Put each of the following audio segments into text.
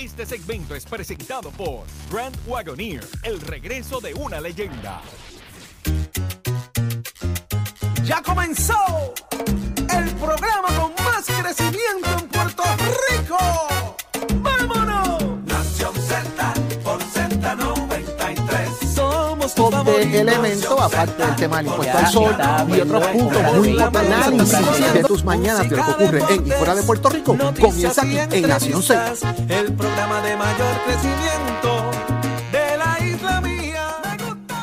Este segmento es presentado por Grand Wagoneer, el regreso de una leyenda. Ya comenzó el programa con más crecimiento elemento, aparte del tema del impuesto al sol y otros puntos muy importantes. Análisis de tus mañanas de lo que ocurre en y fuera de Puerto Rico comienza aquí en Nación Z. El programa de mayor crecimiento de la isla mía.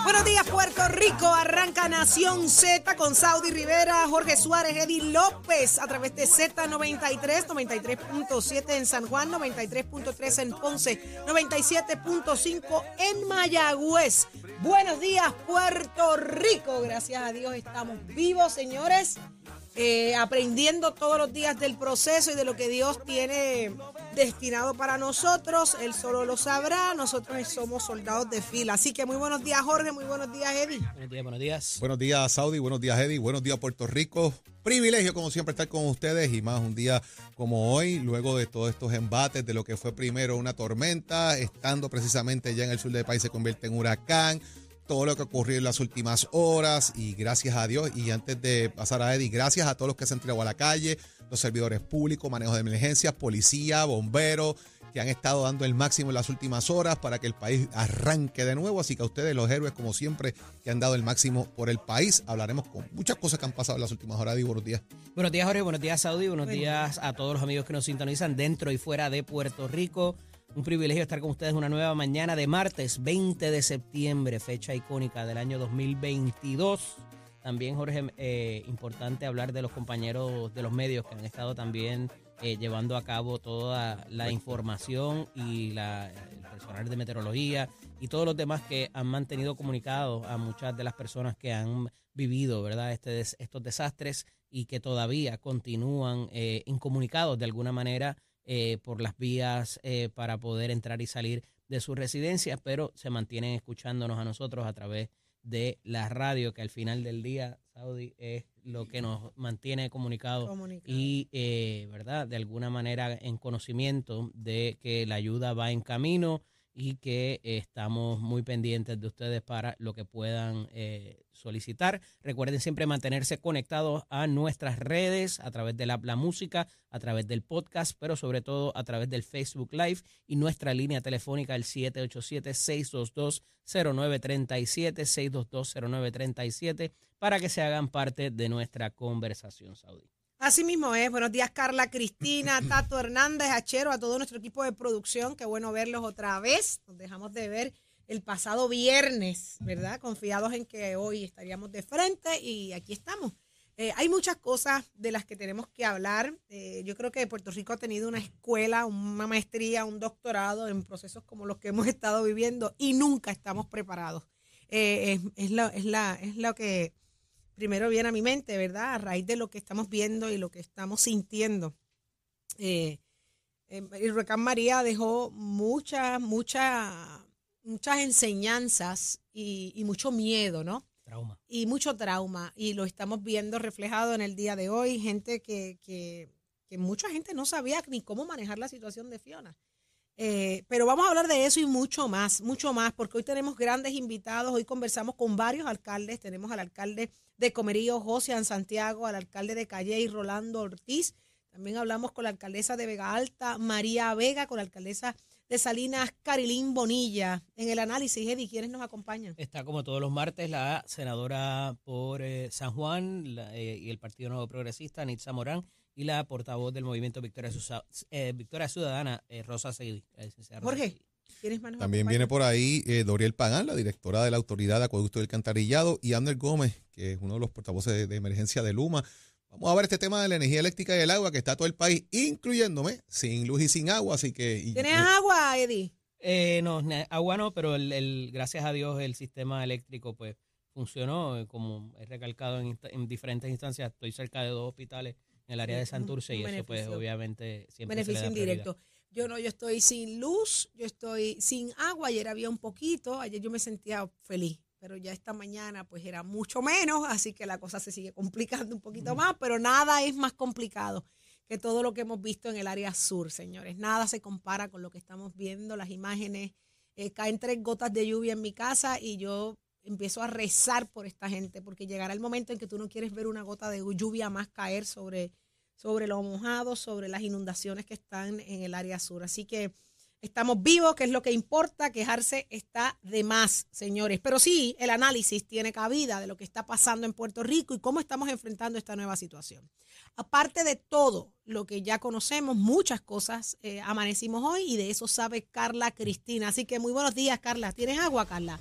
Buenos días, Puerto Rico. Arranca Nación Z con Saudi Rivera, Jorge Suárez, Eddie López a través de Z93, 93.7 en San Juan, 93.3 en Ponce, 97.5 en Mayagüez. Buenos días, Puerto Rico. Gracias a Dios estamos vivos, señores. eh, aprendiendo todos los días del proceso y de lo que Dios tiene destinado para nosotros. Él solo lo sabrá. Nosotros somos soldados de fila. Así que muy buenos días, Jorge. Muy buenos días, Eddie. Buenos días, buenos días. Buenos días, Saudi. Buenos días, Eddie. Buenos días, Puerto Rico. Privilegio, como siempre, estar con ustedes y más un día como hoy, luego de todos estos embates de lo que fue primero una tormenta, estando precisamente ya en el sur del país se convierte en huracán, todo lo que ocurrió en las últimas horas y gracias a Dios. Y antes de pasar a Eddie, gracias a todos los que se han entregado a la calle, los servidores públicos, manejo de emergencias, policía, bomberos que han estado dando el máximo en las últimas horas para que el país arranque de nuevo. Así que a ustedes, los héroes, como siempre, que han dado el máximo por el país. Hablaremos con muchas cosas que han pasado en las últimas horas. Eddie, buenos días. Buenos días, Jorge. Buenos días, Saudi. Buenos días a todos los amigos que nos sintonizan dentro y fuera de Puerto Rico. Un privilegio estar con ustedes una nueva mañana de martes 20 de septiembre, fecha icónica del año 2022. También, Jorge, eh, importante hablar de los compañeros de los medios que han estado también eh, llevando a cabo toda la información y la, el personal de meteorología y todos los demás que han mantenido comunicados a muchas de las personas que han vivido verdad este des- estos desastres y que todavía continúan eh, incomunicados de alguna manera eh, por las vías eh, para poder entrar y salir de sus residencias, pero se mantienen escuchándonos a nosotros a través de la radio, que al final del día, Saudi, es lo que nos mantiene comunicados Comunicado. y, eh, ¿verdad? De alguna manera en conocimiento de que la ayuda va en camino y que estamos muy pendientes de ustedes para lo que puedan eh, solicitar. Recuerden siempre mantenerse conectados a nuestras redes a través de la, la música, a través del podcast, pero sobre todo a través del Facebook Live y nuestra línea telefónica el 787-622-0937, 622-0937, para que se hagan parte de nuestra conversación, Saudi. Así mismo es. Buenos días, Carla Cristina, Tato Hernández, Achero, a todo nuestro equipo de producción. Qué bueno verlos otra vez. Nos dejamos de ver el pasado viernes, ¿verdad? Confiados en que hoy estaríamos de frente y aquí estamos. Eh, hay muchas cosas de las que tenemos que hablar. Eh, yo creo que Puerto Rico ha tenido una escuela, una maestría, un doctorado en procesos como los que hemos estado viviendo y nunca estamos preparados. Eh, es, es lo, es, la, es lo que primero viene a mi mente, ¿verdad? A raíz de lo que estamos viendo y lo que estamos sintiendo. Eh, eh, el huracán María dejó muchas, muchas, muchas enseñanzas y, y mucho miedo, ¿no? Trauma. y mucho trauma y lo estamos viendo reflejado en el día de hoy, gente que, que, que mucha gente no sabía ni cómo manejar la situación de Fiona. Eh, pero vamos a hablar de eso y mucho más, mucho más, porque hoy tenemos grandes invitados, hoy conversamos con varios alcaldes, tenemos al alcalde de Comerío, José Santiago, al alcalde de Calle, Rolando Ortiz, también hablamos con la alcaldesa de Vega Alta, María Vega, con la alcaldesa de Salinas, Carilín Bonilla. En el análisis, Eddie, ¿quiénes nos acompañan? Está como todos los martes la senadora por eh, San Juan eh, y el Partido Nuevo Progresista, Nitza Morán, y la portavoz del movimiento Victoria, Susa- eh, Victoria Ciudadana, eh, Rosa Seguí. la licenciada Rosa Jorge, Seguí. ¿quiénes más nos También viene por ahí eh, Doriel Pagán, la directora de la Autoridad de Acueducto del Cantarillado, y Ander Gómez, que es uno de los portavoces de, de emergencia de Luma. Vamos a ver este tema de la energía eléctrica y el agua que está todo el país, incluyéndome, sin luz y sin agua, así que... y- ¿Tienes agua, Eddie? Eh, no, agua no, pero el, el- gracias a Dios el sistema eléctrico pues funcionó, eh, como he recalcado en, insta- en diferentes instancias, estoy cerca de dos hospitales en el área de Santurce y eso pues obviamente siempre se le Beneficio da prioridad. indirecto. Yo no, yo estoy sin luz, yo estoy sin agua, ayer había un poquito, ayer yo me sentía feliz, pero ya esta mañana pues era mucho menos, así que la cosa se sigue complicando un poquito más, pero nada es más complicado que todo lo que hemos visto en el área sur, señores. Nada se compara con lo que estamos viendo, las imágenes. Eh, caen tres gotas de lluvia en mi casa y yo empiezo a rezar por esta gente, porque llegará el momento en que tú no quieres ver una gota de lluvia más caer sobre, sobre los mojados, sobre las inundaciones que están en el área sur. Así que estamos vivos, que es lo que importa, quejarse está de más, señores. Pero sí, el análisis tiene cabida de lo que está pasando en Puerto Rico y cómo estamos enfrentando esta nueva situación. Aparte de todo lo que ya conocemos, muchas cosas eh, amanecimos hoy y de eso sabe Carla Cristina. Así que muy buenos días, Carla. ¿Tienes agua, Carla?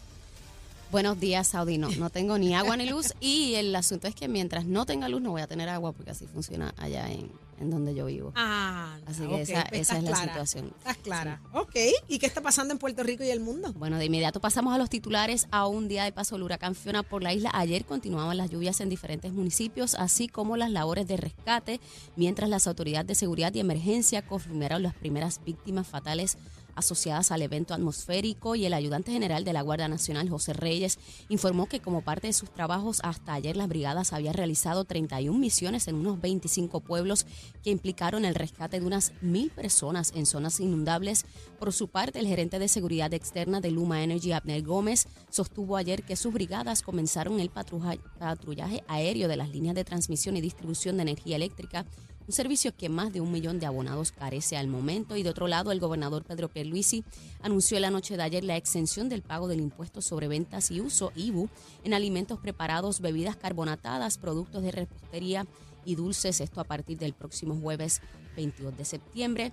Buenos días, Saudi. No, no tengo ni agua ni luz y el asunto es que mientras no tenga luz no voy a tener agua porque así funciona allá en, en donde yo vivo. Ah, Así que esa, pues esa es la situación. Estás clara. Ok. ¿Y qué está pasando en Puerto Rico y el mundo? Bueno, de inmediato pasamos a los titulares. A un día de paso el huracán Fiona por la isla. Ayer continuaban las lluvias en diferentes municipios, así como las labores de rescate, mientras las autoridades de seguridad y emergencia confirmaron las primeras víctimas fatales asociadas al evento atmosférico y el ayudante general de la Guardia Nacional, José Reyes, informó que como parte de sus trabajos hasta ayer las brigadas habían realizado 31 misiones en unos 25 pueblos que implicaron el rescate de unas mil personas en zonas inundables. Por su parte, el gerente de seguridad externa de Luma Energy, Abner Gómez, sostuvo ayer que sus brigadas comenzaron el patrullaje aéreo de las líneas de transmisión y distribución de energía eléctrica un servicio que más de un millón de abonados carece al momento. Y de otro lado, el gobernador Pedro Pierluisi anunció la noche de ayer la exención del pago del impuesto sobre ventas y uso, IBU, en alimentos preparados, bebidas carbonatadas, productos de repostería y dulces, esto a partir del próximo jueves 22 de septiembre.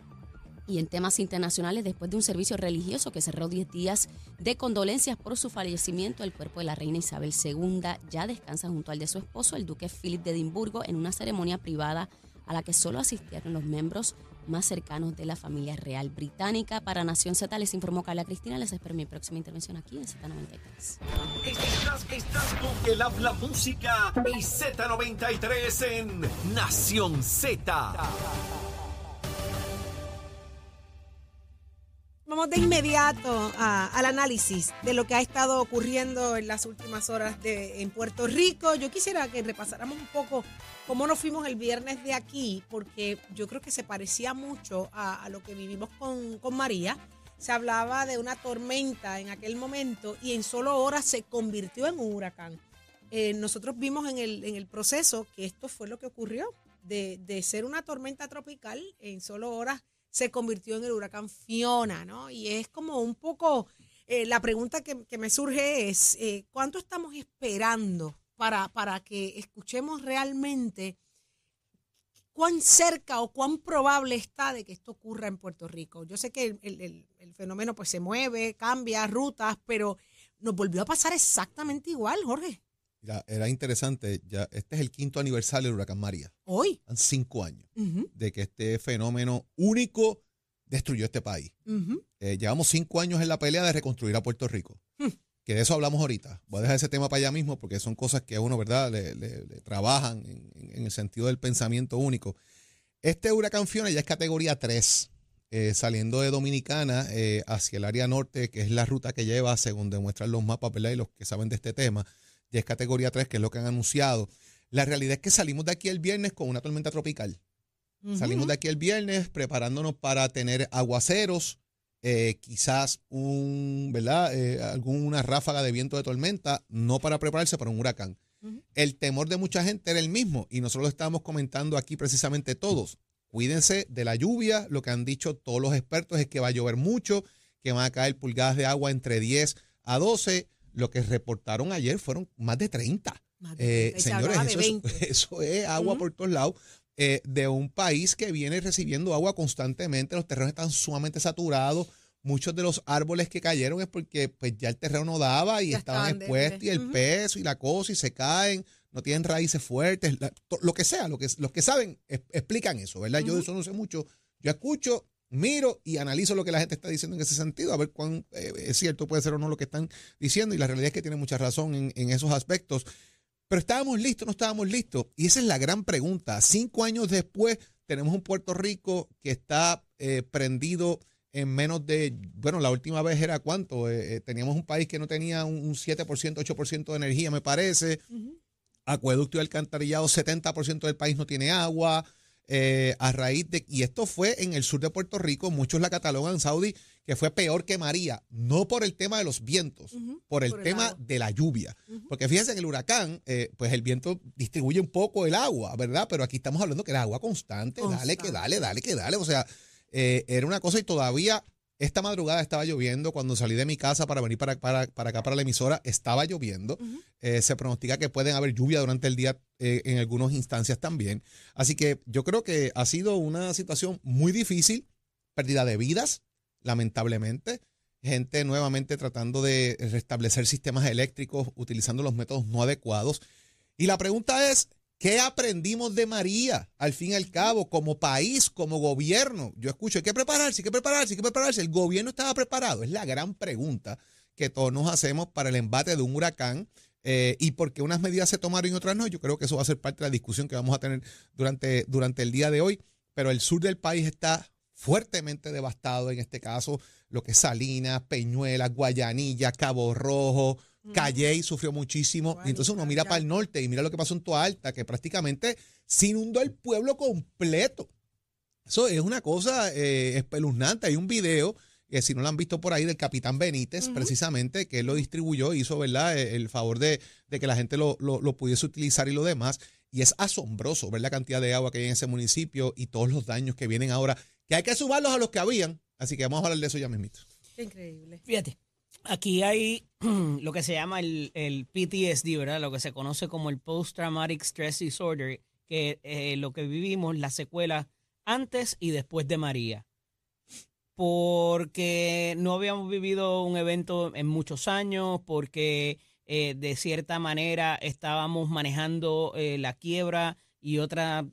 Y en temas internacionales, después de un servicio religioso que cerró 10 días de condolencias por su fallecimiento, el cuerpo de la reina Isabel II ya descansa junto al de su esposo, el duque Philip de Edimburgo, en una ceremonia privada a la que solo asistieron los miembros más cercanos de la familia real británica. Para Nación Z les informó Carla Cristina. Les espero mi próxima intervención aquí en Z93. Estás, estás con el habla música y Z93 en Nación Z. Vamos de inmediato a- al análisis de lo que ha estado ocurriendo en las últimas horas de, en Puerto Rico. Yo quisiera que repasáramos un poco cómo nos fuimos el viernes de aquí, porque yo creo que se parecía mucho a, a lo que vivimos con, con María. Se hablaba de una tormenta en aquel momento y en solo horas se convirtió en un huracán. Eh, nosotros vimos en el, en el proceso que esto fue lo que ocurrió. De, de ser una tormenta tropical, en solo horas se convirtió en el huracán Fiona, ¿no? Y es como un poco, eh, la pregunta que, que me surge es, eh, ¿cuánto estamos esperando para, para que escuchemos realmente cuán cerca o cuán probable está de que esto ocurra en Puerto Rico? Yo sé que el, el- el- fenómeno pues se mueve, cambia rutas, pero nos volvió a pasar exactamente igual, Jorge, Mira, era interesante, ya este es el quinto aniversario del huracán María. hoy. Han cinco años de que este fenómeno único destruyó este país. Eh, llevamos cinco años en la pelea de reconstruir a Puerto Rico. Hmm. Que de eso hablamos ahorita. Voy a dejar ese tema para allá mismo porque son cosas que a uno, ¿verdad?, le, le- le trabajan en el sentido del pensamiento único. Este huracán Fiona ya es categoría 3, eh, saliendo de Dominicana eh, hacia el área norte, que es la ruta que lleva, según demuestran los mapas, ¿verdad?, y los que saben de este tema, ya es categoría 3, que es lo que han anunciado. La realidad es que salimos de aquí el viernes con una tormenta tropical. Salimos de aquí el viernes preparándonos para tener aguaceros, eh, quizás un, ¿verdad? Eh, alguna ráfaga de viento de tormenta, no para prepararse para un huracán. El temor de mucha gente era el mismo y nosotros lo estábamos comentando aquí precisamente todos. Cuídense de la lluvia, lo que han dicho todos los expertos es que va a llover mucho, que van a caer pulgadas de agua entre 10 a 12. Lo que reportaron ayer fueron más de 30. Más de Eh, 30, y se señores, hablaba de eso es, 20. eso es agua por todos lados. eh, de un país que viene recibiendo agua constantemente, los terrenos están sumamente saturados. Muchos de los árboles que cayeron es porque pues ya el terreno no daba y Ya estaban expuestos y el peso y la cosa y se caen, no tienen raíces fuertes, la- to- lo que sea, lo que, los que saben es- explican eso, ¿verdad? Yo de eso no sé mucho. Yo escucho, miro y analizo lo que la gente está diciendo en ese sentido, a ver cuán eh, es cierto puede ser o no lo que están diciendo y la realidad es que tiene mucha razón en, en esos aspectos. Pero estábamos listos, no estábamos listos. Y esa es la gran pregunta. Cinco años después tenemos un Puerto Rico que está eh, prendido en menos de, bueno, la última vez era cuánto, Eh, eh, teníamos un país que no tenía un, un 7%, 8% de energía, me parece. Acueducto y alcantarillado, 70% del país no tiene agua. Eh, a raíz de, y esto fue en el sur de Puerto Rico, muchos la catalogan, Saudi, que fue peor que María, no por el tema de los vientos, por el Por tema de la lluvia. Porque fíjense que el huracán, eh, pues el viento distribuye un poco el agua, ¿verdad? Pero aquí estamos hablando que era agua constante, dale, que dale, dale, que dale. O sea, eh, era una cosa y todavía esta madrugada estaba lloviendo. Cuando salí de mi casa para venir para, para, para acá, para la emisora, estaba lloviendo. Eh, se pronostica que pueden haber lluvia durante el día eh, en algunas instancias también. Así que yo creo que ha sido una situación muy difícil, pérdida de vidas, lamentablemente. Gente nuevamente tratando de restablecer sistemas eléctricos utilizando los métodos no adecuados. Y la pregunta es, ¿qué aprendimos de María al fin y al cabo como país, como gobierno? Yo escucho, hay que prepararse, hay que prepararse, hay que prepararse. ¿El gobierno estaba preparado? Es la gran pregunta que todos nos hacemos para el embate de un huracán. eh, y por qué unas medidas se tomaron y otras no, yo creo que eso va a ser parte de la discusión que vamos a tener durante, durante el día de hoy. Pero el sur del país está fuertemente devastado, en este caso, lo que es Salinas, Peñuelas, Guayanilla, Cabo Rojo, Calley sufrió muchísimo. Y entonces uno mira para el norte y mira lo que pasó en Toa Alta, que prácticamente se inundó el pueblo completo. Eso es una cosa eh, espeluznante. Hay un video, que si no lo han visto por ahí, del capitán Benítez, precisamente, que él lo distribuyó, hizo ¿verdad? Eh, el favor de, de que la gente lo, lo- lo pudiese utilizar y lo demás. Y es asombroso ver la cantidad de agua que hay en ese municipio y todos los daños que vienen ahora, que hay que sumarlos a los que habían. Así que vamos a hablar de eso ya mismito. Qué increíble. Fíjate, aquí hay lo que se llama el, el PTSD, ¿verdad? Lo que se conoce como el Post Traumatic Stress Disorder, que eh, lo que vivimos, la secuela antes y después de María. Porque no habíamos vivido un evento en muchos años, porque eh, de cierta manera estábamos manejando eh, la quiebra y otra,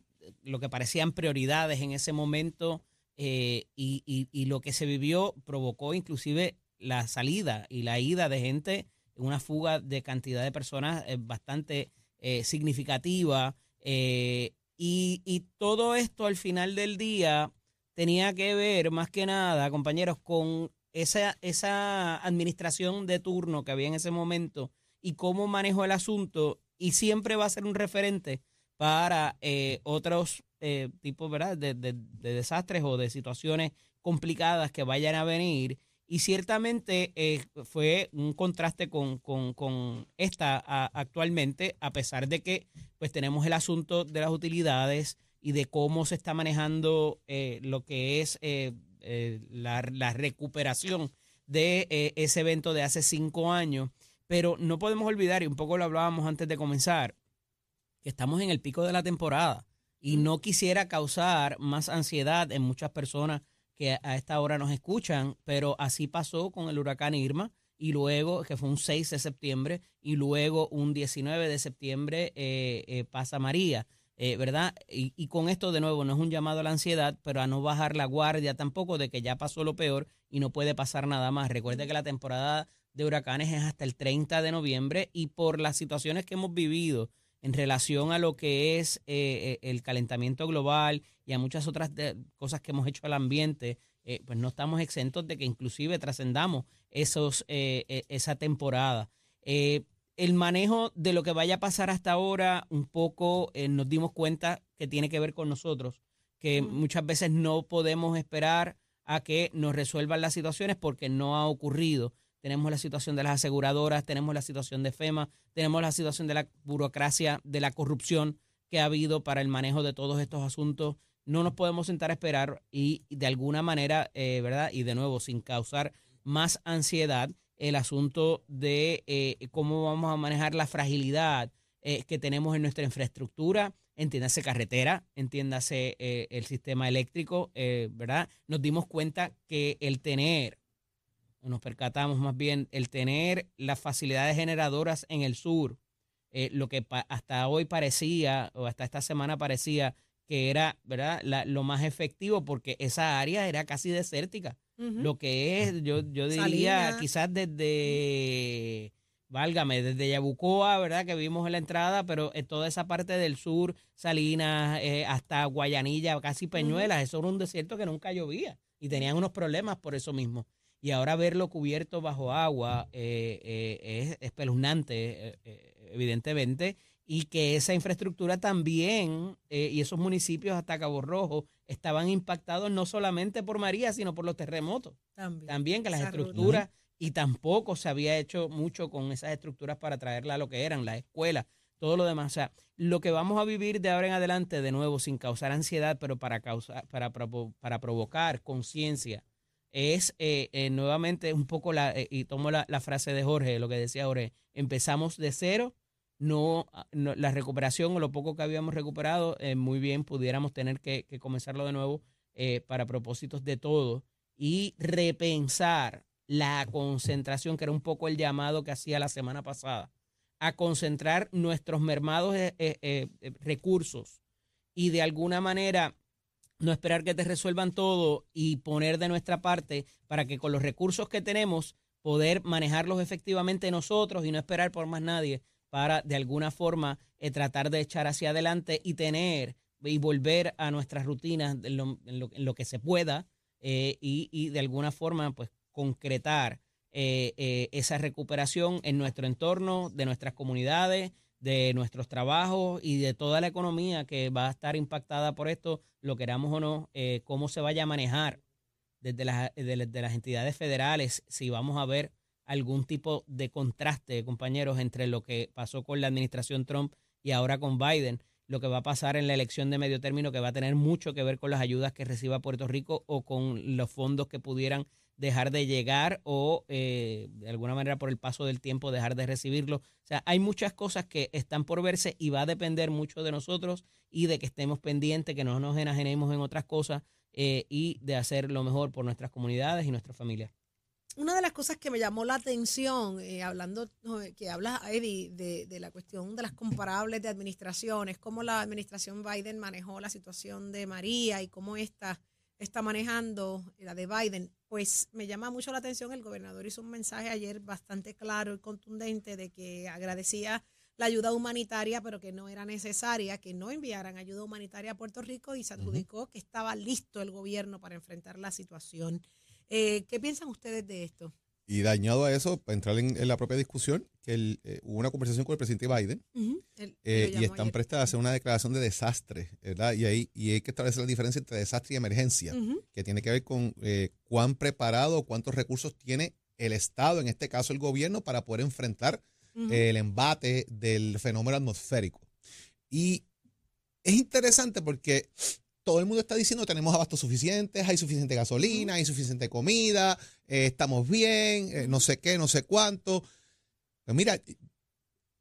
lo que parecían prioridades en ese momento. y- y lo que se vivió provocó inclusive la salida y la ida de gente, una fuga de cantidad de personas eh, bastante eh, significativa. eh, y, y todo esto al final del día tenía que ver más que nada, compañeros, con esa, esa administración de turno que había en ese momento y cómo manejó el asunto y siempre va a ser un referente para eh, otros tipos ¿verdad? De- de desastres o de situaciones complicadas que vayan a venir. Y ciertamente eh, fue un contraste con, con- con esta a- actualmente, a pesar de que pues tenemos el asunto de las utilidades y de cómo se está manejando eh, lo que es eh, la, la recuperación de ese evento de hace cinco años. Pero no podemos olvidar, y un poco lo hablábamos antes de comenzar, que estamos en el pico de la temporada y no quisiera causar más ansiedad en muchas personas que a esta hora nos escuchan, pero así pasó con el huracán Irma y luego, que fue un 6 de septiembre, y luego un 19 de septiembre eh, eh, pasa María, eh, ¿verdad? Y, y con esto de nuevo no es un llamado a la ansiedad, pero a no bajar la guardia tampoco de que ya pasó lo peor y no puede pasar nada más. Recuerde que la temporada de huracanes es hasta el 30 de noviembre y por las situaciones que hemos vivido en relación a lo que es eh, eh, el calentamiento global y a muchas otras de- cosas que hemos hecho al ambiente, eh, pues no estamos exentos de que inclusive trascendamos esos eh, eh, esa temporada. El manejo de lo que vaya a pasar hasta ahora, un poco nos dimos cuenta que tiene que ver con nosotros, que muchas veces no podemos esperar a que nos resuelvan las situaciones porque no ha ocurrido. Tenemos la situación de las aseguradoras, tenemos la situación de FEMA, tenemos la situación de la burocracia, de la corrupción que ha habido para el manejo de todos estos asuntos. No nos podemos sentar a esperar y de alguna manera, eh, ¿verdad? Y de nuevo, sin causar más ansiedad, el asunto de eh, cómo vamos a manejar la fragilidad eh, que tenemos en nuestra infraestructura, entiéndase carretera, entiéndase el sistema eléctrico, ¿verdad? Nos dimos cuenta que el tener nos percatamos más bien el tener las facilidades generadoras en el sur, eh, lo que hasta hoy parecía, o hasta esta semana parecía que era ¿verdad? La- lo más efectivo, porque esa área era casi desértica. Lo que es, yo, yo diría, quizás desde, válgame, desde Yabucoa, ¿verdad? Que vimos en la entrada, pero en toda esa parte del sur, Salinas, eh, hasta Guayanilla, casi Peñuelas, eso era un desierto que nunca llovía y tenían unos problemas por eso mismo. Y ahora verlo cubierto bajo agua eh, eh, es espeluznante, eh, evidentemente. y que esa infraestructura también y esos municipios hasta Cabo Rojo estaban impactados no solamente por María, sino por los terremotos. También. También que las estructuras, y tampoco se había hecho mucho con esas estructuras para traerla a lo que eran, las escuelas, todo lo demás. O sea, lo que vamos a vivir de ahora en adelante, de nuevo, sin causar ansiedad, pero para, causar, para, para provocar conciencia, es eh, eh, nuevamente un poco la, eh, y tomo la, la frase de Jorge, lo que decía Jorge, empezamos de cero, no, no- la recuperación o lo poco que habíamos recuperado, muy bien pudiéramos tener que, comenzarlo de nuevo para propósitos de todo y repensar la concentración, que era un poco el llamado que hacía la semana pasada, a concentrar nuestros mermados recursos y de alguna manera no esperar que te resuelvan todo y poner de nuestra parte para que con los recursos que tenemos poder manejarlos efectivamente nosotros y no esperar por más nadie para de alguna forma eh, tratar de echar hacia adelante y tener y volver a nuestras rutinas en lo, en lo- en lo que se pueda eh, y, de alguna forma pues concretar eh, esa recuperación en nuestro entorno, de nuestras comunidades, de nuestros trabajos y de toda la economía que va a estar impactada por esto, lo queramos o no, eh, cómo se vaya a manejar desde las, de, las- de las entidades federales, si vamos a ver algún tipo de contraste, compañeros, entre lo que pasó con la administración Trump y ahora con Biden, lo que va a pasar en la elección de medio término, que va a tener mucho que ver con las ayudas que reciba Puerto Rico o con los fondos que pudieran dejar de llegar o eh, de alguna manera por el paso del tiempo dejar de recibirlo. O sea, hay muchas cosas que están por verse y va a depender mucho de nosotros y de que estemos pendientes, que no nos enajenemos en otras cosas eh, y de hacer lo mejor por nuestras comunidades y nuestras familias. Una de las cosas que me llamó la atención, eh, hablando, que habla Eddie, de, de la cuestión de las comparables de administraciones, cómo la administración Biden manejó la situación de María y cómo esta está manejando la de Biden, pues me llama mucho la atención. El gobernador hizo un mensaje ayer bastante claro y contundente de que agradecía la ayuda humanitaria, pero que no era necesaria que no enviaran ayuda humanitaria a Puerto Rico y se adjudicó que estaba listo el gobierno para enfrentar la situación. Eh, ¿Qué piensan ustedes de esto? Y dañado a eso, para entrar en, en la propia discusión, que el, eh, hubo una conversación con el presidente Biden eh, y están prestas a hacer una declaración de desastre, ¿verdad? Y ahí y hay que establecer la diferencia entre desastre y emergencia, que tiene que ver con eh, cuán preparado, cuántos recursos tiene el Estado, en este caso el gobierno, para poder enfrentar el embate del fenómeno atmosférico. Y es interesante porque todo el mundo está diciendo tenemos abastos suficientes, hay suficiente gasolina, hay suficiente comida, eh, estamos bien, eh, no sé qué, no sé cuánto. Pero mira,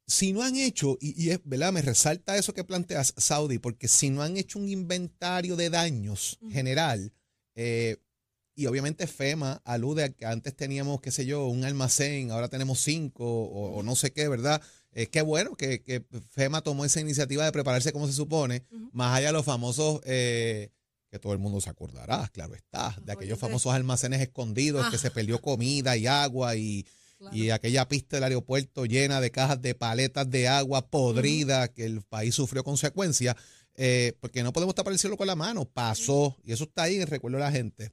si no han hecho, y, y es, ¿verdad? Me resalta eso que planteas, Saudi, porque si no han hecho un inventario de daños general, eh, y obviamente FEMA alude a que antes teníamos, qué sé yo, un almacén, ahora tenemos cinco o, o no sé qué, ¿verdad? Eh, qué bueno que, que FEMA tomó esa iniciativa de prepararse como se supone, más allá de los famosos, eh, que todo el mundo se acordará, claro está, de aquellos famosos almacenes escondidos que Ah. se perdió comida y agua y, Claro. y aquella pista del aeropuerto llena de cajas de paletas de agua podrida que el país sufrió consecuencias, eh, porque no podemos tapar el cielo con la mano, pasó, y eso está ahí en el recuerdo de la gente.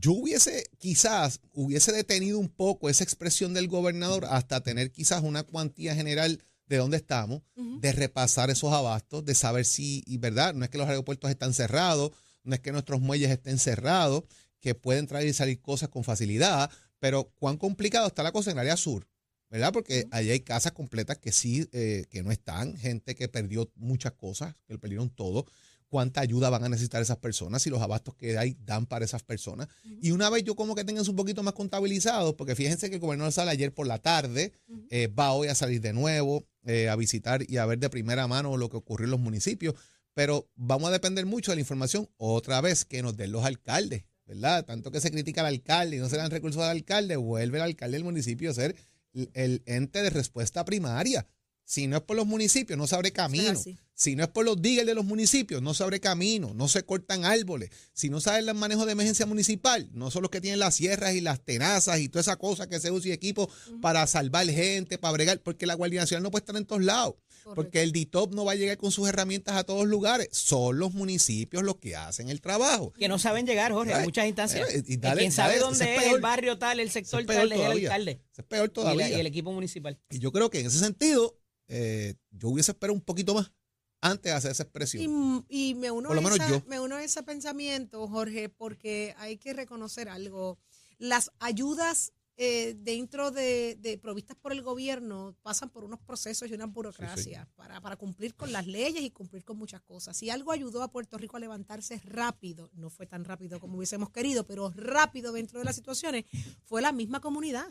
Yo hubiese, quizás, hubiese detenido un poco esa expresión del gobernador hasta tener quizás una cuantía general de dónde estamos, de repasar esos abastos, de saber si, y verdad, no es que los aeropuertos están cerrados, no es que nuestros muelles estén cerrados, que pueden traer y salir cosas con facilidad, pero cuán complicado está la cosa en el área sur, ¿verdad? Porque allí hay casas completas que sí, eh, que no están, gente que perdió muchas cosas, que lo perdieron todo. ¿Cuánta ayuda van a necesitar esas personas? Si los abastos que hay dan para esas personas. Y una vez yo como que tengan un poquito más contabilizados, porque fíjense que el gobernador sale ayer por la tarde, eh, va hoy a salir de nuevo, eh, a visitar y a ver de primera mano lo que ocurrió en los municipios. Pero vamos a depender mucho de la información otra vez que nos den los alcaldes, ¿verdad? Tanto que se critica al alcalde y no se dan recursos al alcalde, vuelve el alcalde del municipio a ser el, el ente de respuesta primaria. Si no es por los municipios, no se abre camino. Si no es por los diggers de los municipios, no se abre camino, no se cortan árboles. Si no saben el manejo de emergencia municipal, no son los que tienen las sierras y las tenazas y toda esa cosa que se usa y equipo para salvar gente, para bregar, porque la Guardia Nacional no puede estar en todos lados. Porque el DITOP no va a llegar con sus herramientas a todos lugares. Son los municipios los que hacen el trabajo. Que no saben llegar, Jorge, a Ay, muchas instancias. eh, y dale- quien sabe dale, dónde es el barrio tal, el sector tal, es el alcalde. Eso es peor y el equipo municipal. Y yo creo que en ese sentido, eh, yo hubiese esperado un poquito más antes de hacer esa expresión. Y, y me, uno Por lo a menos esa- yo. me uno a ese pensamiento, Jorge, porque hay que reconocer algo. Las ayudas eh, dentro de, de provistas por el gobierno pasan por unos procesos y unas burocracias para, para cumplir con las leyes y cumplir con muchas cosas. Si algo ayudó a Puerto Rico a levantarse rápido, no fue tan rápido como hubiésemos querido, pero rápido dentro de las situaciones, fue la misma comunidad,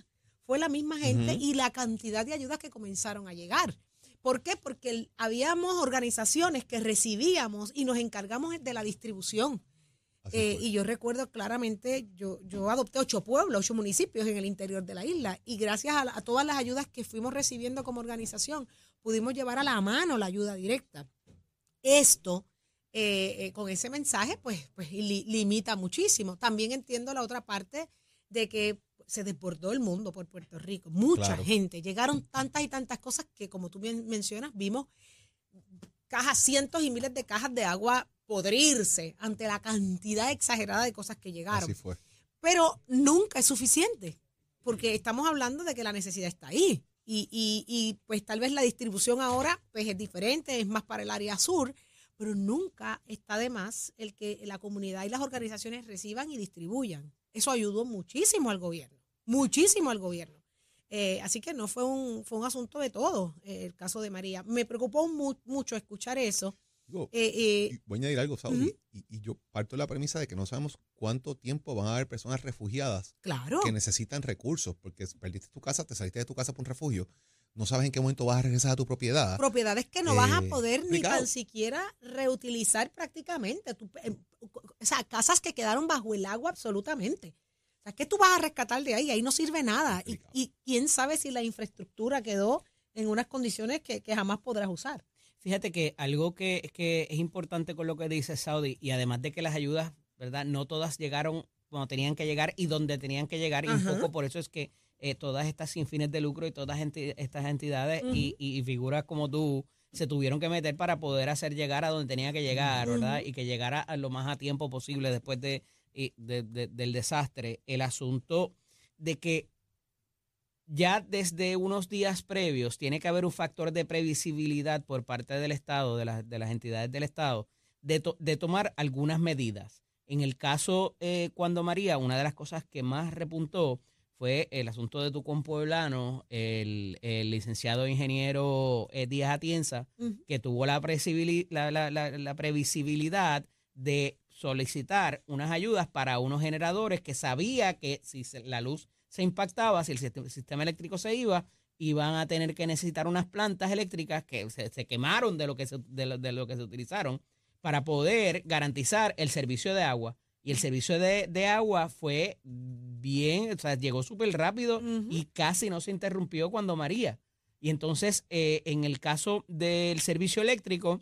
fue la misma gente y la cantidad de ayudas que comenzaron a llegar. ¿Por qué? Porque habíamos organizaciones que recibíamos y nos encargamos de la distribución. Eh, y yo recuerdo claramente, yo, yo adopté ocho pueblos, ocho municipios en el interior de la isla y gracias a, la- a todas las ayudas que fuimos recibiendo como organización, pudimos llevar a la mano la ayuda directa. Esto, eh, eh, con ese mensaje, pues, pues li- limita muchísimo. También entiendo la otra parte de que se desbordó el mundo por Puerto Rico. Mucha Claro. gente. Llegaron tantas y tantas cosas que, como tú bien mencionas, vimos cajas, cientos y miles de cajas de agua podrirse ante la cantidad exagerada de cosas que llegaron. Así fue. Pero nunca es suficiente, porque estamos hablando de que la necesidad está ahí. Y, y, y pues tal vez la distribución ahora pues es diferente, es más para el área sur, pero nunca está de más el que la comunidad y las organizaciones reciban y distribuyan. Eso ayudó muchísimo al gobierno, muchísimo al gobierno. Eh, así que no fue un, fue un asunto de todo eh, el caso de María. Me preocupó mu- mucho escuchar eso. Digo, Eh, eh, voy a añadir algo, Saudi, y, y yo parto de la premisa de que no sabemos cuánto tiempo van a haber personas refugiadas claro. que necesitan recursos, porque perdiste tu casa, te saliste de tu casa por un refugio, no sabes en qué momento vas a regresar a tu propiedad. propiedades que no vas a Eh, poder ni complicado. tan siquiera reutilizar prácticamente. Tú, eh, o sea, casas que quedaron bajo el agua absolutamente. Sea, ¿qué tú vas a rescatar de ahí? Ahí no sirve nada. Y, y quién sabe si la infraestructura quedó en unas condiciones que, que jamás podrás usar. Fíjate que algo que, que es importante con lo que dice Saudi, y además de que las ayudas, ¿verdad? No todas llegaron cuando tenían que llegar y donde tenían que llegar, y un poco por eso es que eh, todas estas sin fines de lucro y todas enti- estas entidades y, y- y figuras como tú se tuvieron que meter para poder hacer llegar a donde tenía que llegar, ¿verdad? Y que llegara a lo más a tiempo posible después de, y de- de- del desastre. El asunto de que ya desde unos días previos tiene que haber un factor de previsibilidad por parte del Estado, de, las- de las entidades del Estado, de, to- de tomar algunas medidas. En el caso eh, cuando María, una de las cosas que más repuntó fue el asunto de tu compueblano, el, el licenciado ingeniero eh, Díaz Atienza, que tuvo la- la- la previsibilidad de solicitar unas ayudas para unos generadores que sabía que si la luz se impactaba, si el siste- el sistema eléctrico se iba, iban a tener que necesitar unas plantas eléctricas que se, se quemaron de lo que se, de lo, de lo que se utilizaron para poder garantizar el servicio de agua. Y el servicio de, de agua fue bien, o sea, llegó súper rápido y casi no se interrumpió cuando María. Y entonces, eh, en el caso del servicio eléctrico,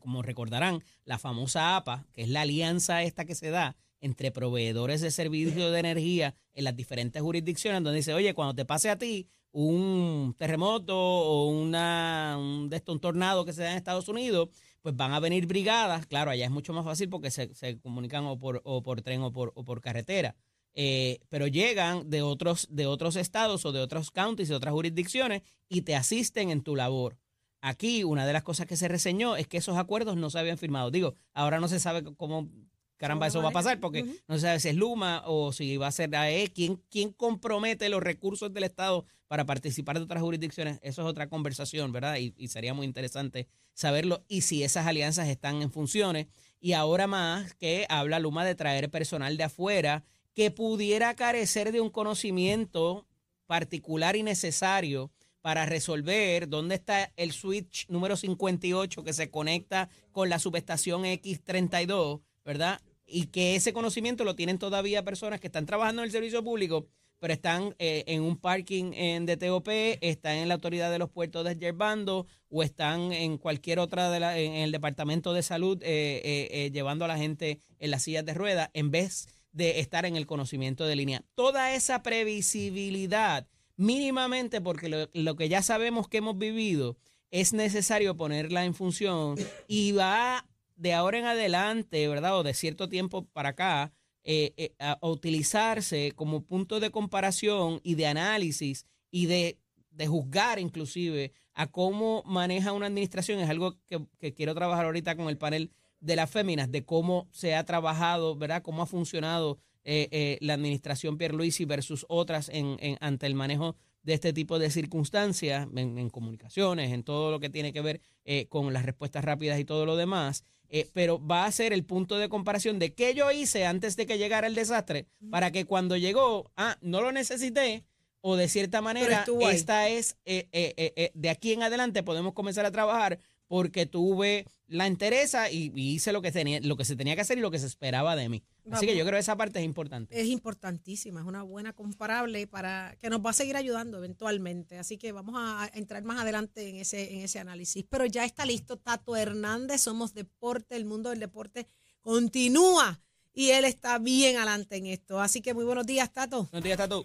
como recordarán, la famosa APA, que es la alianza esta que se da entre proveedores de servicios de energía en las diferentes jurisdicciones, donde dice, oye, cuando te pase a ti un terremoto o una, un, de esto, un tornado que se da en Estados Unidos, pues van a venir brigadas. Claro, allá es mucho más fácil porque se, comunican o por, o por tren o por, o por carretera. Eh, pero llegan de otros, de otros estados o de otros counties, de otras jurisdicciones y te asisten en tu labor. Aquí una de las cosas que se reseñó es que esos acuerdos no se habían firmado. Digo, ahora no se sabe cómo caramba ¿Cómo eso va a pasar porque no se sabe si es Luma o si va a ser AE. ¿Quién, ¿Quién compromete los recursos del Estado para participar de otras jurisdicciones? Eso es otra conversación, ¿verdad? Y, y sería muy interesante saberlo y si esas alianzas están en funciones. Y ahora más que habla Luma de traer personal de afuera que pudiera carecer de un conocimiento particular y necesario para resolver dónde está el switch número 58 que se conecta con la subestación X32, ¿verdad? Y que ese conocimiento lo tienen todavía personas que están trabajando en el servicio público, pero están eh, en un parking en DTOP, están en la autoridad de los puertos de Yerbando o están en cualquier otra de en el departamento de salud eh, eh, llevando a la gente en las sillas de ruedas en vez de estar en el conocimiento de línea. Toda esa previsibilidad, mínimamente porque lo, que ya sabemos que hemos vivido, es necesario ponerla en función y va de ahora en adelante, ¿verdad? O de cierto tiempo para acá, eh, eh, a, a utilizarse como punto de comparación y de análisis y de de juzgar inclusive a cómo maneja una administración es algo que, que quiero trabajar ahorita con el panel de las féminas, de cómo se ha trabajado, ¿verdad? Cómo ha funcionado eh, eh, la administración Pierluisi versus otras en, en- ante el manejo de este tipo de circunstancias, en, en comunicaciones, en todo lo que tiene que ver eh, con las respuestas rápidas y todo lo demás. Eh, pero va a ser el punto de comparación de qué yo hice antes de que llegara el desastre para que cuando llegó, ah, no lo necesité, o de cierta manera, esta es, eh, eh, eh, eh, de aquí en adelante podemos comenzar a trabajar porque tuve la entereza y, y hice lo que, tenía, lo que se tenía que hacer y lo que se esperaba de mí. Así que yo creo que esa parte es importante. Es importantísima, es una buena comparable para que nos va a seguir ayudando eventualmente. Así que vamos a entrar más adelante en ese, en ese análisis. Pero ya está listo Tato Hernández, somos deporte, el mundo del deporte continúa y él está bien adelante en esto. Así que muy buenos días, Tato. Buenos días, Tato.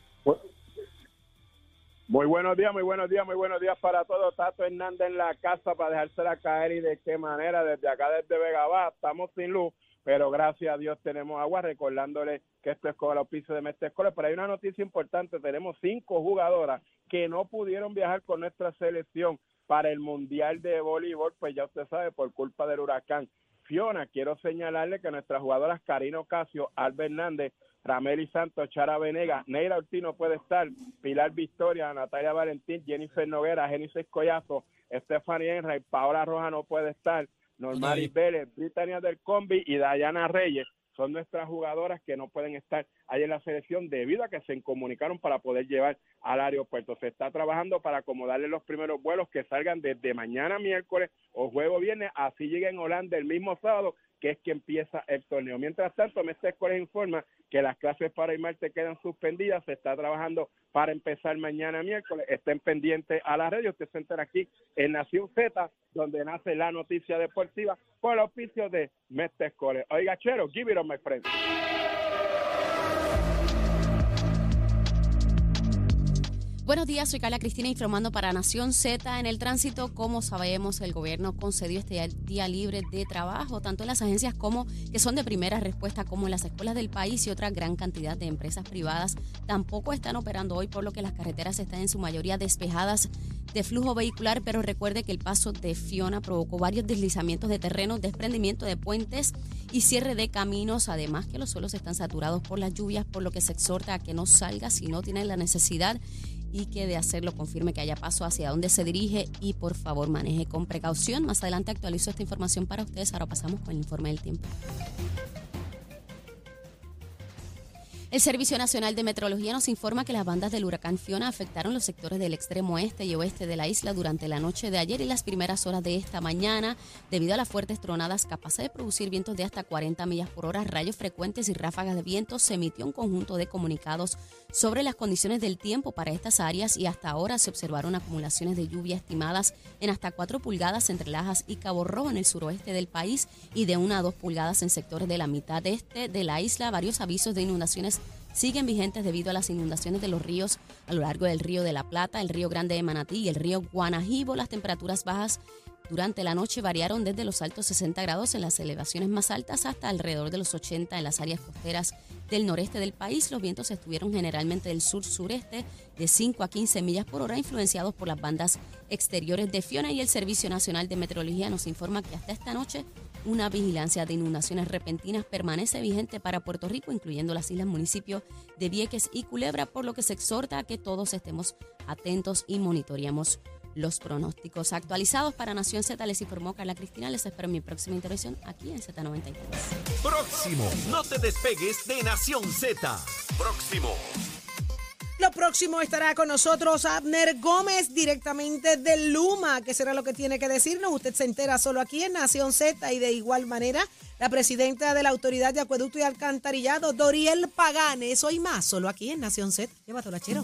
Muy buenos días, muy buenos días, muy buenos días para todos. Tato Hernández en la casa para dejársela caer y de qué manera. Desde acá, desde Vega Baja, estamos sin luz, pero gracias a Dios tenemos agua. Recordándole que esto es con el auspicio de Mestre. Pero hay una noticia importante: tenemos cinco jugadoras que no pudieron viajar con nuestra selección para el Mundial de Voleibol, pues ya usted sabe, por culpa del huracán. Fiona, quiero señalarle que nuestras jugadoras Karina Ocasio, Alba Hernández, Rameli Santos, Chara Venegas, Neira Ortiz no puede estar, Pilar Victoria, Natalia Valentín, Jennifer Noguera, Génesis Collazo, Stephanie Enright, Paola Roja no puede estar, Normari Vélez, Britannia del Combi y Dayana Reyes son nuestras jugadoras que no pueden estar en la selección debido a que se incomunicaron para poder llevar al aeropuerto. Se está trabajando para acomodarle los primeros vuelos que salgan desde mañana miércoles o juego viernes, así lleguen a Holanda el mismo sábado, que es que empieza el torneo. Mientras tanto, Mestre Escoles informa que las clases para el martes quedan suspendidas, se está trabajando para empezar mañana miércoles, estén pendientes a la radio, usted se entera aquí en Nación Z, donde nace la noticia deportiva, por el auspicio de Mestre Escoles. Oiga, Chero, give it on my friend. Buenos días, soy Carla Cristina informando para Nación Z. En el tránsito, como sabemos, el gobierno concedió este día libre de trabajo, tanto en las agencias como que son de primera respuesta, como en las escuelas del país y otra gran cantidad de empresas privadas tampoco están operando hoy, por lo que las carreteras están en su mayoría despejadas de flujo vehicular, pero recuerde que el paso de Fiona provocó varios deslizamientos de terreno, desprendimiento de puentes y cierre de caminos, además que los suelos están saturados por las lluvias, por lo que se exhorta a que no salga si no tiene la necesidad y que de hacerlo confirme que haya paso hacia dónde se dirige y por favor maneje con precaución. Más adelante actualizo esta información para ustedes. Ahora pasamos con el informe del tiempo. El Servicio Nacional de Meteorología nos informa que las bandas del huracán Fiona afectaron los sectores del extremo este y oeste de la isla durante la noche de ayer y las primeras horas de esta mañana, debido a las fuertes tronadas capaces de producir vientos de hasta 40 millas por hora, rayos frecuentes y ráfagas de viento. Se emitió un conjunto de comunicados sobre las condiciones del tiempo para estas áreas y hasta ahora se observaron acumulaciones de lluvia estimadas en hasta 4 pulgadas entre Lajas y Cabo Rojo en el suroeste del país y de 1 a 2 pulgadas en sectores de la mitad este de la isla. Varios avisos de inundaciones siguen vigentes debido a las inundaciones de los ríos a lo largo del río de la Plata, el río Grande de Manatí y el río Guanajibo. Las temperaturas bajas durante la noche variaron desde los altos 60 grados en las elevaciones más altas hasta alrededor de los 80 en las áreas costeras del noreste del país. Los vientos estuvieron generalmente del sur-sureste de 5 a 15 millas por hora, influenciados por las bandas exteriores de Fiona y el Servicio Nacional de Meteorología nos informa que hasta esta noche una vigilancia de inundaciones repentinas permanece vigente para Puerto Rico, incluyendo las islas municipios de Vieques y Culebra, por lo que se exhorta a que todos estemos atentos y monitoreamos los pronósticos actualizados para Nación Z. Les informó Carla Cristina. Les espero en mi próxima intervención aquí en Z93. Próximo. No te despegues de Nación Z. Próximo. Lo próximo estará con nosotros Abner Gómez directamente de Luma, que será lo que tiene que decirnos. Usted se entera solo aquí en Nación Z y de igual manera la presidenta de la Autoridad de Acueducto y Alcantarillado, Doriel Pagán. Eso y más, solo aquí en Nación Z. Llévatelo, chero.